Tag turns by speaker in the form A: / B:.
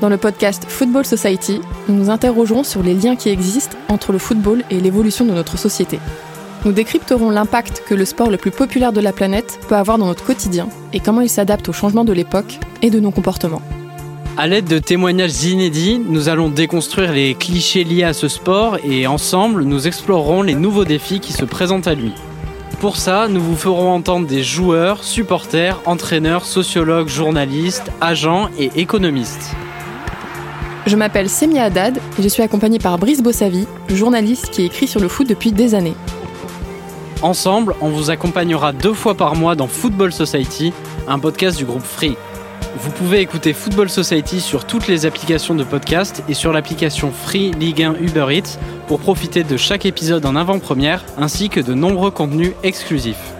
A: Dans le podcast Football Society, nous nous interrogerons sur les liens qui existent entre le football et l'évolution de notre société. Nous décrypterons l'impact que le sport le plus populaire de la planète peut avoir dans notre quotidien et comment il s'adapte aux changements de l'époque et de nos comportements.
B: À l'aide de témoignages inédits, nous allons déconstruire les clichés liés à ce sport et ensemble, nous explorerons les nouveaux défis qui se présentent à lui. Pour ça, nous vous ferons entendre des joueurs, supporters, entraîneurs, sociologues, journalistes, agents et économistes.
A: Je m'appelle Semia Haddad et je suis accompagnée par Brice Bossavi, journaliste qui écrit sur le foot depuis des années.
B: Ensemble, on vous accompagnera deux fois par mois dans Football Society, un podcast du groupe Free. Vous pouvez écouter Football Society sur toutes les applications de podcast et sur l'application Free Ligue 1 Uber Eats pour profiter de chaque épisode en avant-première ainsi que de nombreux contenus exclusifs.